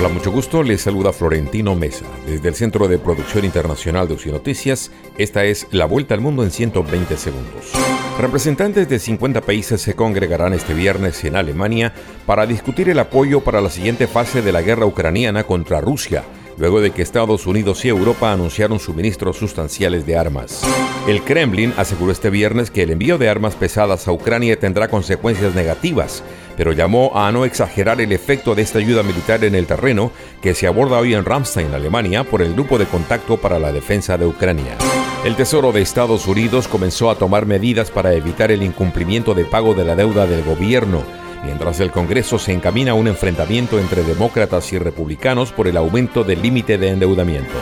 Hola, mucho gusto. Les saluda Florentino Mesa. Desde el Centro de Producción Internacional de UCI Noticias, esta es La Vuelta al Mundo en 120 segundos. Representantes de 50 países se congregarán este viernes en Alemania para discutir el apoyo para la siguiente fase de la guerra ucraniana contra Rusia luego de que Estados Unidos y Europa anunciaron suministros sustanciales de armas. El Kremlin aseguró este viernes que el envío de armas pesadas a Ucrania tendrá consecuencias negativas, pero llamó a no exagerar el efecto de esta ayuda militar en el terreno que se aborda hoy en Ramstein, Alemania, por el Grupo de Contacto para la Defensa de Ucrania. El Tesoro de Estados Unidos comenzó a tomar medidas para evitar el incumplimiento de pago de la deuda del gobierno mientras el Congreso se encamina a un enfrentamiento entre demócratas y republicanos por el aumento del límite de endeudamiento.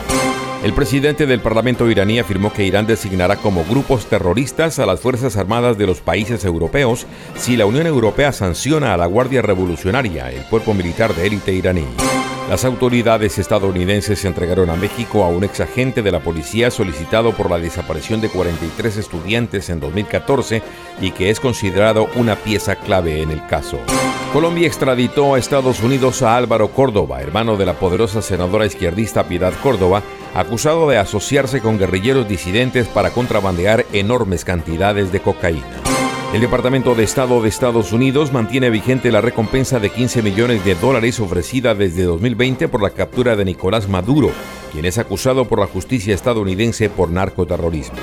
El presidente del Parlamento iraní afirmó que Irán designará como grupos terroristas a las Fuerzas Armadas de los países europeos si la Unión Europea sanciona a la Guardia Revolucionaria, el cuerpo militar de élite iraní. Las autoridades estadounidenses entregaron a México a un ex agente de la policía solicitado por la desaparición de 43 estudiantes en 2014 y que es considerado una pieza clave en el caso. Colombia extraditó a Estados Unidos a Álvaro Córdoba, hermano de la poderosa senadora izquierdista Piedad Córdoba, acusado de asociarse con guerrilleros disidentes para contrabandear enormes cantidades de cocaína. El Departamento de Estado de Estados Unidos mantiene vigente la recompensa de 15 millones de dólares ofrecida desde 2020 por la captura de Nicolás Maduro, quien es acusado por la justicia estadounidense por narcoterrorismo.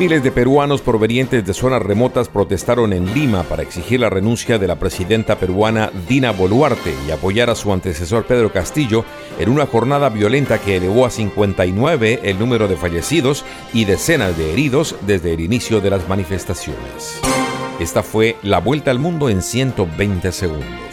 Miles de peruanos provenientes de zonas remotas protestaron en Lima para exigir la renuncia de la presidenta peruana Dina Boluarte y apoyar a su antecesor Pedro Castillo en una jornada violenta que elevó a 59 el número de fallecidos y decenas de heridos desde el inicio de las manifestaciones. Esta fue la vuelta al mundo en 120 segundos.